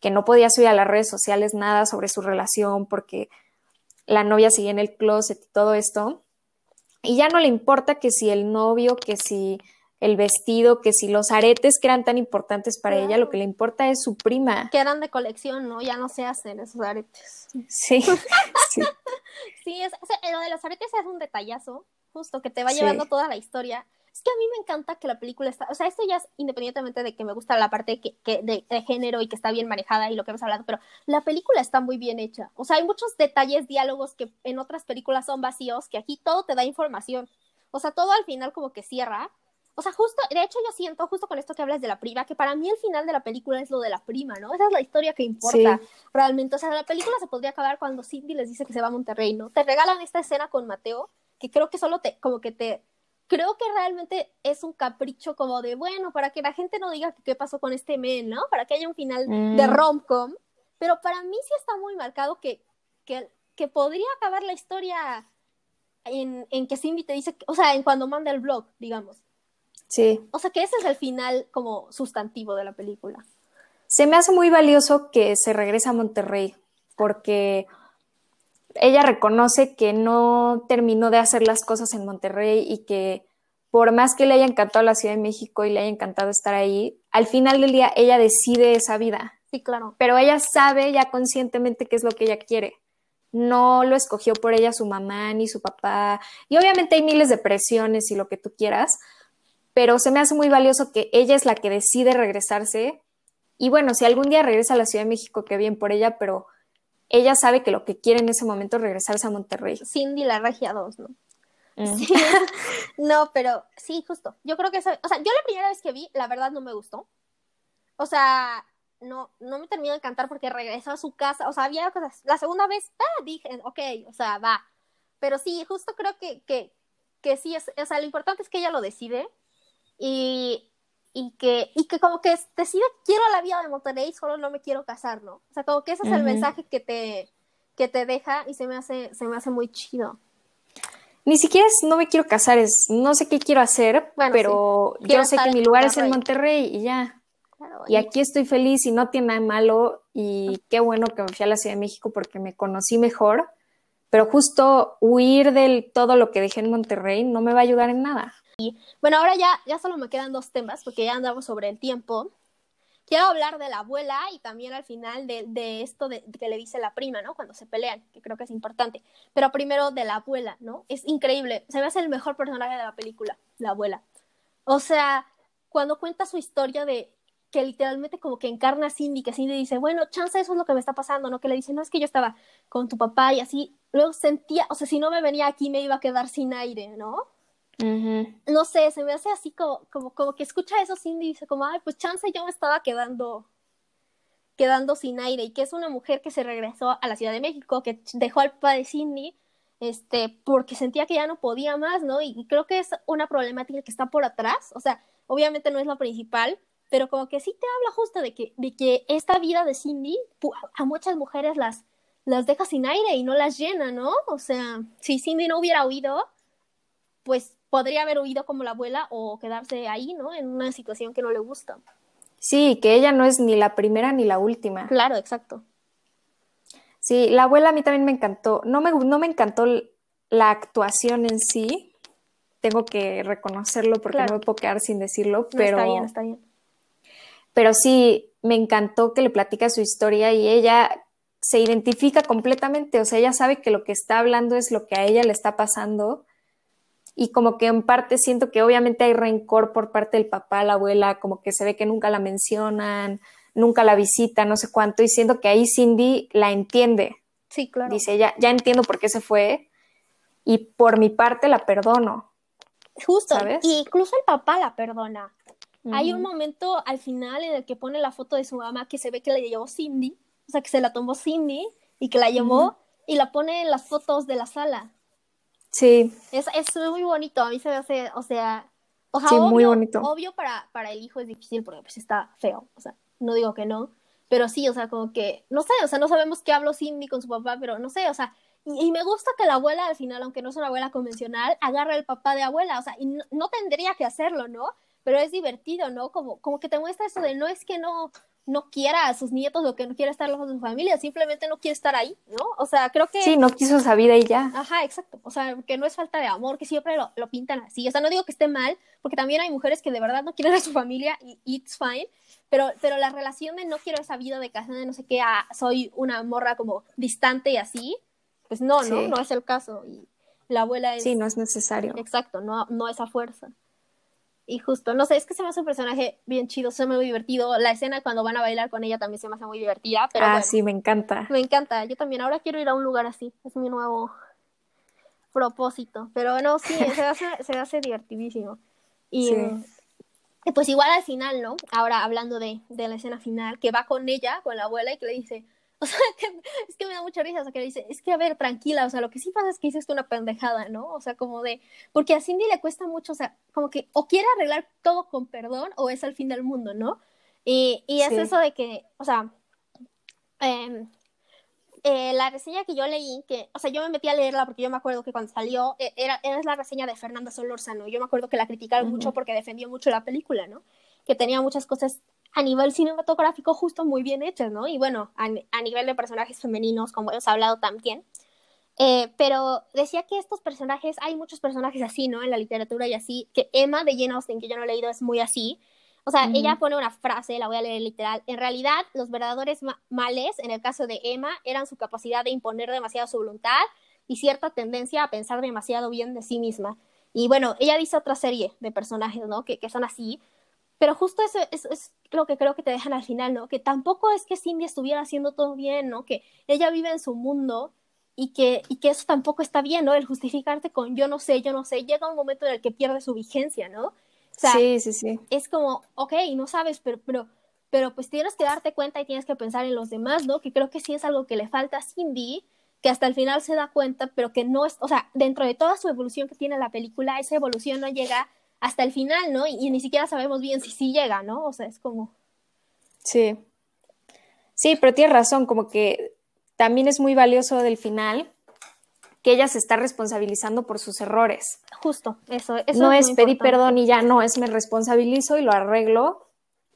que no podía subir a las redes sociales nada sobre su relación porque la novia seguía en el closet y todo esto. Y ya no le importa que si el novio, que si el vestido, que si los aretes que eran tan importantes para ella, lo que le importa es su prima. Que eran de colección, ¿no? Ya no se hacen esos aretes. Sí, sí. sí, es, lo de los aretes es un detallazo, justo, que te va llevando toda la historia. Es que a mí me encanta que la película está, o sea, esto ya es independientemente de que me gusta la parte que, de, de, género y que está bien manejada y lo que hemos hablado, pero la película está muy bien hecha. O sea, hay muchos detalles, diálogos que en otras películas son vacíos, que aquí todo te da información. O sea, todo al final como que cierra. O sea, justo, de hecho yo siento, justo con esto que hablas de la prima, que para mí el final de la película es lo de la prima, ¿no? Esa es la historia que importa realmente. O sea, la película se podría acabar cuando Cindy les dice que se va a Monterrey, ¿no? Te regalan esta escena con Mateo, que creo que solo te, como que te creo que realmente es un capricho como de, bueno, para que la gente no diga qué pasó con este men, ¿no? Para que haya un final de mm. rom-com. Pero para mí sí está muy marcado que, que, que podría acabar la historia en, en, que Cindy te dice, o sea, en cuando manda el blog, digamos. Sí. O sea, que ese es el final como sustantivo de la película. Se me hace muy valioso que se regrese a Monterrey, porque ella reconoce que no terminó de hacer las cosas en Monterrey y que por más que le haya encantado la Ciudad de México y le haya encantado estar ahí, al final del día ella decide esa vida. Sí, claro. Pero ella sabe ya conscientemente qué es lo que ella quiere. No lo escogió por ella su mamá ni su papá. Y obviamente hay miles de presiones y lo que tú quieras, pero se me hace muy valioso que ella es la que decide regresarse. Y bueno, si algún día regresa a la Ciudad de México, qué bien por ella, pero ella sabe que lo que quiere en ese momento es regresarse a Monterrey. Cindy la regia 2, ¿no? Mm. no, pero sí, justo. Yo creo que, o sea, yo la primera vez que vi, la verdad no me gustó. O sea, no, no me terminó de encantar porque regresó a su casa. O sea, había cosas. La segunda vez, ah, dije, ok, o sea, va. Pero sí, justo creo que, que, que sí, es, o sea, lo importante es que ella lo decide. Y y que, y que como que decide quiero la vida de Monterrey, solo no me quiero casar, ¿no? O sea, como que ese es el mensaje que te, que te deja y se me hace, se me hace muy chido. Ni siquiera es no me quiero casar, es no sé qué quiero hacer, pero yo sé que mi lugar es en Monterrey y ya. y, aquí estoy feliz y no tiene nada malo y qué bueno que me fui a la Ciudad de México porque me conocí mejor, pero justo huir de todo lo que dejé en Monterrey no me va a ayudar en nada. Y bueno, ahora ya, ya solo me quedan dos temas porque ya andamos sobre el tiempo. Quiero hablar de la abuela y también al final de, de esto de, que le dice la prima, ¿no? Cuando se pelean, que creo que es importante. Pero primero de la abuela, ¿no? Es increíble. Se me hace el mejor personaje de la película, la abuela. O sea, cuando cuenta su historia de que literalmente como que encarna a Cindy, que Cindy dice, bueno, chance eso es lo que me está pasando, ¿no? Que le dice, no, es que yo estaba con tu papá y así, luego sentía, o sea, si no me venía aquí me iba a quedar sin aire, ¿no? No sé, se me hace así como, como, como que escucha eso Cindy y dice como, ay, pues chance yo me estaba quedando quedando sin aire y que es una mujer que se regresó a la Ciudad de México, que dejó al padre Cindy, este, porque sentía que ya no podía más, ¿no? Y, creo que es una problemática que está por atrás, o sea, obviamente no es la principal, pero como que sí te habla justo de que, de que esta vida de Cindy a muchas mujeres las, las deja sin aire y no las llena, ¿no? O sea, si Cindy no hubiera oído, pues podría haber huido como la abuela o quedarse ahí, ¿no? En una situación que no le gusta. Sí, que ella no es ni la primera ni la última. Claro, exacto. Sí, la abuela a mí también me encantó. No me, no me encantó la actuación en sí. Tengo que reconocerlo porque no me puedo quedar sin decirlo, pero... está bien, está bien. Pero sí, me encantó que le platica su historia y ella se identifica completamente. O sea, ella sabe que lo que está hablando es lo que a ella le está pasando y como que en parte siento que obviamente hay rencor por parte del papá, la abuela, como que se ve que nunca la mencionan, nunca la visitan, no sé cuánto, y siento que ahí Cindy la entiende. Sí, claro. Dice, ya, ya entiendo por qué se fue y por mi parte la perdono. Justo, y incluso el papá la perdona. Hay un momento al final en el que pone la foto de su mamá que se ve que la llevó Cindy, o sea, que se la tomó Cindy y que la llevó y la pone en las fotos de la sala. Sí. Es, es muy bonito, a mí se me hace, o sea, sí, muy bonito. obvio para, para el hijo es difícil porque pues está feo, o sea, no digo que no, pero sí, o sea, como que, no sé, o sea, no sabemos qué habló Cindy con su papá, pero no sé, o sea, y, me gusta que la abuela al final, aunque no es una abuela convencional, agarra el papá de abuela, o sea, y no, tendría que hacerlo, ¿no? Pero es divertido, ¿no? Como, como que te muestra eso de no es que no, no quiera a sus nietos o que no quiera estar lejos de su familia, simplemente no quiere estar ahí, ¿no? O sea, creo que... Sí, no quiso esa vida y ya. Ajá, exacto. O sea, que no es falta de amor, que siempre lo, lo, pintan así. O sea, no digo que esté mal, porque también hay mujeres que de verdad no quieren a su familia y it's fine, pero, pero la relación de no quiero esa vida de casa de no sé qué, a soy una morra como distante y así, pues no, ¿no? No es el caso. Y la abuela es... Sí, no es necesario. Exacto, no, no esa fuerza. Y justo, no sé, es que se me hace un personaje bien chido, se me hace muy divertido. La escena cuando van a bailar con ella también se me hace muy divertida. Pero ah, sí, me encanta. Me encanta, yo también. Ahora quiero ir a un lugar así, es mi nuevo propósito. Pero no, sí, se hace, se hace divertidísimo. Y, pues igual al final, ¿no? Ahora hablando de, de la escena final, que va con ella, con la abuela, y que le dice, O sea, es que me da mucha risa, o sea, que le dice, es que a ver, tranquila, o sea, lo que sí pasa es que hiciste una pendejada, ¿no? O sea, como de, porque a Cindy le cuesta mucho, o sea, como que o quiere arreglar todo con perdón o es al fin del mundo, ¿no? Y, y es eso de que, o sea, em, eh, la reseña que yo leí, que, o sea, yo me metí a leerla porque yo me acuerdo que cuando salió, eh, era, era la reseña de Fernanda Solórzano, yo me acuerdo que la criticaron mucho porque defendió mucho la película, ¿no? Que tenía muchas cosas a nivel cinematográfico justo muy bien hechas, ¿no? Y bueno, a, nivel de personajes femeninos, como hemos hablado también. Eh, pero decía que estos personajes, hay muchos personajes así, ¿no? En la literatura y así, que Emma de Jane Austen, que yo no he leído, es muy así. O sea, ella pone una frase, la voy a leer literal. En realidad, los verdaderos males, en el caso de Emma, eran su capacidad de imponer demasiado su voluntad y cierta tendencia a pensar demasiado bien de sí misma. Y bueno, ella dice otra serie de personajes, ¿no? Que, que son así. Pero justo eso es, lo que creo que te dejan al final, ¿no? Que tampoco es que Cindy estuviera haciendo todo bien, ¿no? Que ella vive en su mundo y que, y que eso tampoco está bien, ¿no? El justificarte con yo no sé, yo no sé, llega un momento en el que pierde su vigencia, ¿no? O sea, sí, sí, sí. Es como, ok, no sabes, pero, pero, pero pues tienes que darte cuenta y tienes que pensar en los demás, ¿no? Que creo que sí es algo que le falta a Cindy, que hasta el final se da cuenta, pero que no es, o sea, dentro de toda su evolución que tiene la película, esa evolución no llega hasta el final, ¿no? Y, ni siquiera sabemos bien si sí llega, ¿no? O sea, es como... Sí. Sí, pero tienes razón, como que también es muy valioso del final que ella se está responsabilizando por sus errores. Justo, eso. no es, pedir perdón y ya no, es me responsabilizo y lo arreglo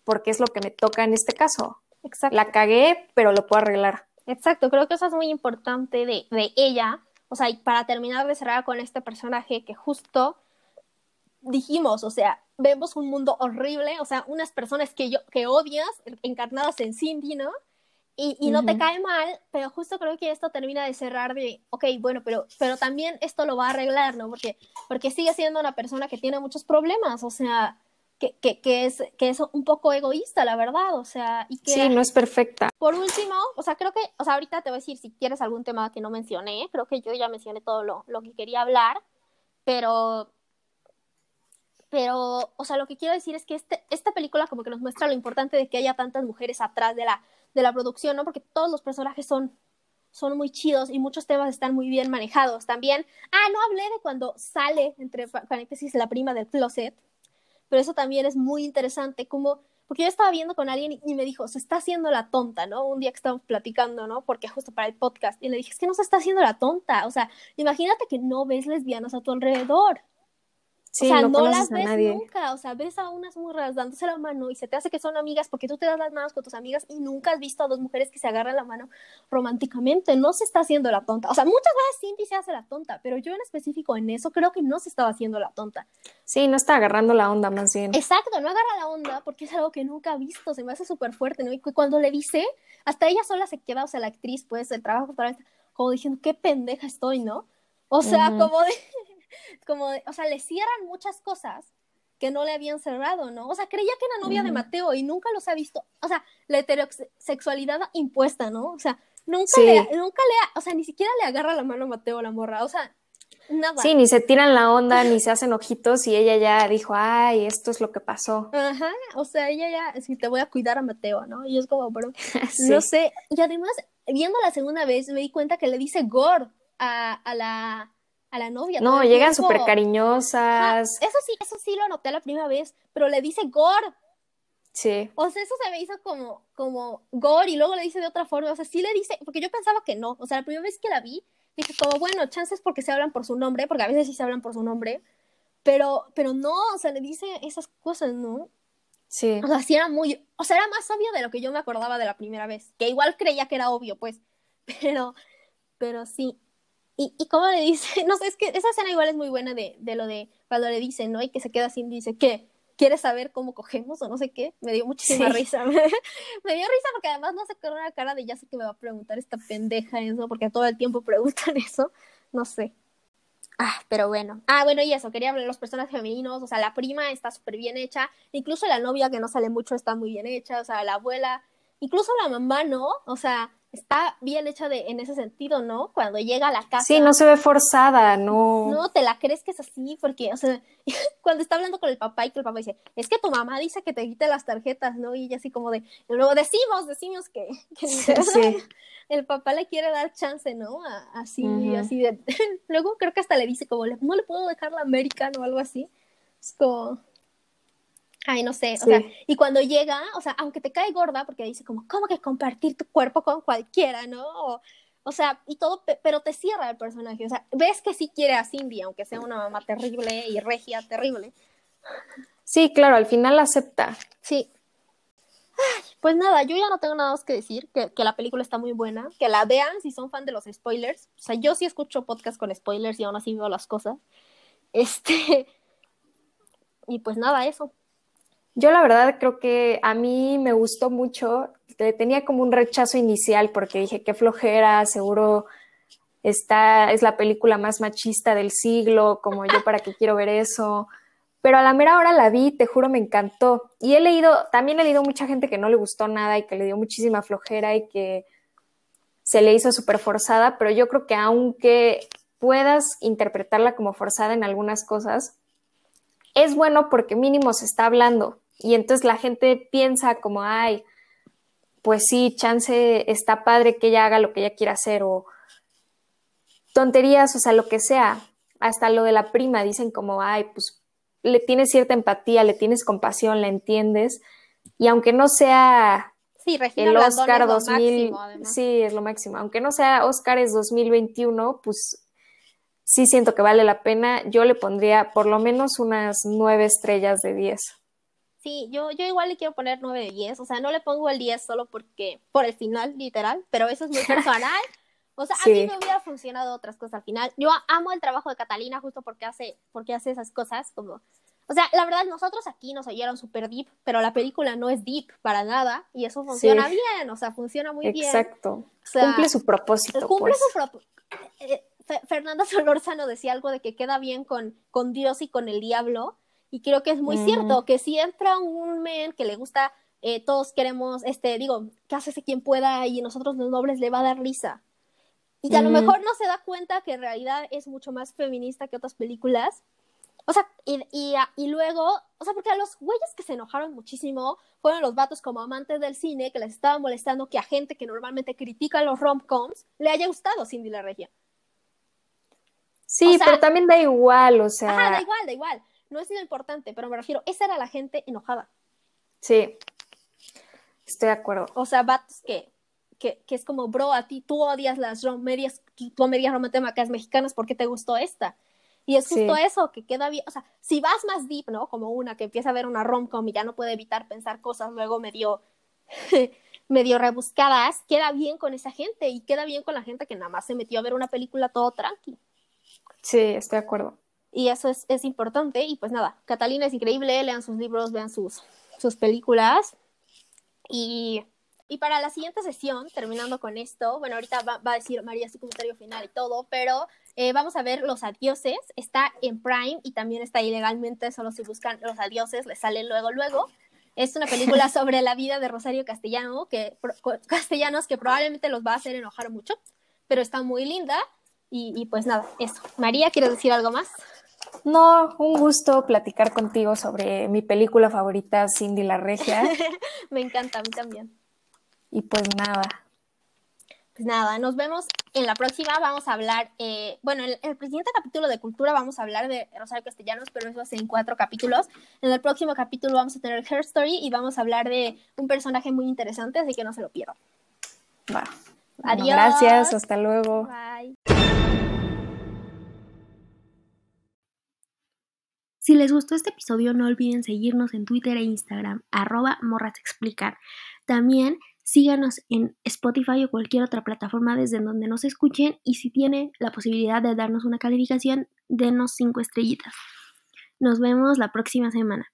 porque es lo que me toca en este caso. Exacto. La cagué, pero lo puedo arreglar. Exacto, creo que eso es muy importante de, de ella. O sea, y para terminar de cerrar con este personaje que justo dijimos, o sea, vemos un mundo horrible, o sea, unas personas que yo que odias encarnadas en Cindy, ¿no? Y, y no te cae mal, pero justo creo que esto termina de cerrar de, ok, bueno, pero, pero también esto lo va a arreglar, ¿no? Porque, porque sigue siendo una persona que tiene muchos problemas, o sea, que, que, que, es, que es un poco egoísta, la verdad, o sea, y que... Sí, no es perfecta. Por último, o sea, creo que, o sea, ahorita te voy a decir si quieres algún tema que no mencioné, creo que yo ya mencioné todo lo, lo que quería hablar, pero pero, o sea, lo que quiero decir es que este, esta película como que nos muestra lo importante de que haya tantas mujeres atrás de la, de la producción, ¿no? Porque todos los personajes son, son muy chidos y muchos temas están muy bien manejados. También, ah, no hablé de cuando sale, entre paréntesis, la prima del closet, pero eso también es muy interesante, como, porque yo estaba viendo con alguien y, me dijo, se está haciendo la tonta, ¿no? Un día que estábamos platicando, ¿no? Porque justo para el podcast, y le dije, es que no se está haciendo la tonta, o sea, imagínate que no ves lesbianas a tu alrededor. Sí, o sea, no, las ves nunca, o sea, ves a unas murras dándose la mano y se te hace que son amigas porque tú te das las manos con tus amigas y nunca has visto a dos mujeres que se agarran la mano románticamente, no se está haciendo la tonta. O sea, muchas veces Cindy se hace la tonta, pero yo en específico en eso creo que no se estaba haciendo la tonta. Sí, no está agarrando la onda más bien. Exacto, no agarra la onda porque es algo que nunca ha visto, se me hace súper fuerte, ¿no? Y cuando le dice, hasta ella sola se queda, o sea, la actriz, pues, el trabajo, como diciendo, qué pendeja estoy, ¿no? O sea, como de como, o sea, le cierran muchas cosas que no le habían cerrado, ¿no? O sea, creía que era novia de Mateo y nunca los ha visto, o sea, la heterosexualidad impuesta, ¿no? O sea, nunca le, nunca le, o sea, ni siquiera le agarra la mano a Mateo la morra, o sea, nada. Sí, ni se tiran la onda, ni se hacen ojitos y ella ya dijo, ay, esto es lo que pasó. Ajá, o sea, ella ya, sí, te voy a cuidar a Mateo, ¿no? Y es como, pero, no sé, y además, viendo la segunda vez, me di cuenta que le dice Gord a, a la a la novia. No, llegan súper cariñosas. eso sí, eso sí lo noté la primera vez, pero le dice Gore. Sí. O sea, eso se me hizo como, como gore y luego le dice de otra forma. O sea, sí le dice, porque yo pensaba que no. O sea, la primera vez que la vi, dije como, bueno, chances porque se hablan por su nombre, porque a veces sí se hablan por su nombre. Pero, pero no, o sea, le dice esas cosas, ¿no? Sí. O sea, sí era muy, o sea, era más obvio de lo que yo me acordaba de la primera vez, que igual creía que era obvio, pues, pero, pero sí. Y, y como le dice, no sé, es que esa escena igual es muy buena de, de lo de cuando le dice, ¿no? Y que se queda así y dice, ¿qué? ¿Quieres saber cómo cogemos o no sé qué? Me dio muchísima Sí. risa. me dio risa porque además no sé con una cara de ya sé que me va a preguntar esta pendeja eso, porque todo el tiempo preguntan eso. No sé. Ah, pero bueno. Ah, bueno, y eso, quería hablar de los personajes femeninos, o sea, la prima está súper bien hecha, incluso la novia que no sale mucho está muy bien hecha, o sea, la abuela, incluso la mamá, ¿no? O sea, está bien hecha de, en ese sentido, ¿no? Cuando llega a la casa. Sí, no se ve forzada, no. No, te la crees que es así, porque, o sea, cuando está hablando con el papá y que el papá dice, es que tu mamá dice que te quite las tarjetas, ¿no? Y ella así como de, y luego decimos, decimos que, que Sí, sí. el papá le quiere dar chance, ¿no? A- así, así de, luego creo que hasta le dice como, "Le- no le puedo dejar la American o algo así. Es como, ay, no sé, o sea, y cuando llega, o sea, aunque te cae gorda, porque dice como, ¿cómo que compartir tu cuerpo con cualquiera, no? O, o sea, y todo, pe- pero te cierra el personaje, o sea, ves que sí quiere a Cindy, aunque sea una mamá terrible y regia terrible. Sí, claro, al final acepta. Sí. Ay, pues nada, yo ya no tengo nada más que decir, que, que la película está muy buena, que la vean si son fan de los spoilers. O sea, yo sí escucho podcast con spoilers y aún así veo las cosas. Este. Y pues nada, eso. Yo la verdad creo que a mí me gustó mucho. Te- Tenía como un rechazo inicial porque dije qué flojera, seguro está, es la película más machista del siglo, como yo para qué quiero ver eso. Pero a la mera hora la vi, te juro, me encantó. Y he leído, también he leído mucha gente que no le gustó nada y que le dio muchísima flojera y que se le hizo súper forzada, pero yo creo que aunque puedas interpretarla como forzada en algunas cosas, es bueno porque mínimo se está hablando y entonces la gente piensa como, ay, pues sí, chance está padre que ella haga lo que ella quiera hacer o tonterías, o sea, lo que sea. Hasta lo de la prima dicen como, ay, pues le tienes cierta empatía, le tienes compasión, la entiendes y aunque no sea Sí, el Oscar es lo 2000, máximo, además. sí, es lo máximo. Aunque no sea Oscars 2021, pues sí siento que vale la pena. Yo le pondría por lo menos unas nueve estrellas de 10. Sí, yo, yo igual le quiero poner 9 de 10. O sea, no le pongo el 10 solo porque, por el final, literal, pero eso es muy personal. O sea, a Sí. mí me hubiera funcionado otras cosas al final. Yo amo el trabajo de Catalina justo porque hace, porque hace esas cosas como... O sea, la verdad, nosotros aquí nos oyeron súper deep, pero la película no es deep para nada y eso funciona Sí. bien, o sea, funciona muy bien. Exacto. O sea, Cumple su propósito, cumple pues. su propósito. Fernanda Solórzano decía algo de que queda bien con, con Dios y con el diablo, y creo que es muy Mm. cierto, que si entra un men que le gusta, eh, todos queremos, este, digo, que hace quien pueda y nosotros los nobles le va a dar risa. Y a lo Ujú. mejor no se da cuenta que en realidad es mucho más feminista que otras películas. O sea, y, y, y luego, o sea, porque a los güeyes que se enojaron muchísimo fueron los vatos como amantes del cine que les estaban molestando que a gente que normalmente critica los rom-coms le haya gustado Cindy la Regia. Sí, o sea- pero también da igual, o sea, Ajá, da igual, da igual. No es lo importante, pero me refiero, esa era la gente enojada. sí, estoy de acuerdo. O sea, vatos que, que, que es como, bro, a ti tú odias las comedias, comedias románticas mexicanas, ¿por qué te gustó esta? Y es justo Sí. eso, que queda bien, o sea, si vas más deep, ¿no? Como una que empieza a ver una rom-com y ya no puede evitar pensar cosas luego medio, medio rebuscadas, queda bien con esa gente y queda bien con la gente que nada más se metió a ver una película todo tranqui. Sí, estoy de acuerdo. Y eso es, es importante. Y pues nada, Catalina es increíble, lean sus libros, vean sus, sus películas. Y, y para la siguiente sesión, terminando con esto, bueno, ahorita va, va a decir María su comentario final y todo, pero eh, vamos a ver Los Adioses. Está en Prime y también está ilegalmente, solo si buscan Los Adioses, les sale luego, luego. Es una película sobre la vida de Rosario Castellano, que, pro- Castellanos, que probablemente los va a hacer enojar mucho, pero está muy linda. Y, y pues nada, eso. María, ¿quieres decir algo más? No, un gusto platicar contigo sobre mi película favorita, Cindy la Regia. Me encanta, a mí también. y pues nada. pues nada, nos vemos en la próxima. Vamos a hablar, eh, bueno, en el, siguiente capítulo de cultura vamos a hablar de Rosario Castellanos, pero eso hace en cuatro capítulos. En el próximo capítulo vamos a tener Her Story y vamos a hablar de un personaje muy interesante, así que no se lo pierdan. Va. Adiós. gracias, hasta luego. Bye. Si les gustó este episodio, no olviden seguirnos en Twitter e Instagram, arroba morrasexplicar. También síganos en Spotify o cualquier otra plataforma desde donde nos escuchen y si tienen la posibilidad de darnos una calificación, denos cinco estrellitas. Nos vemos la próxima semana.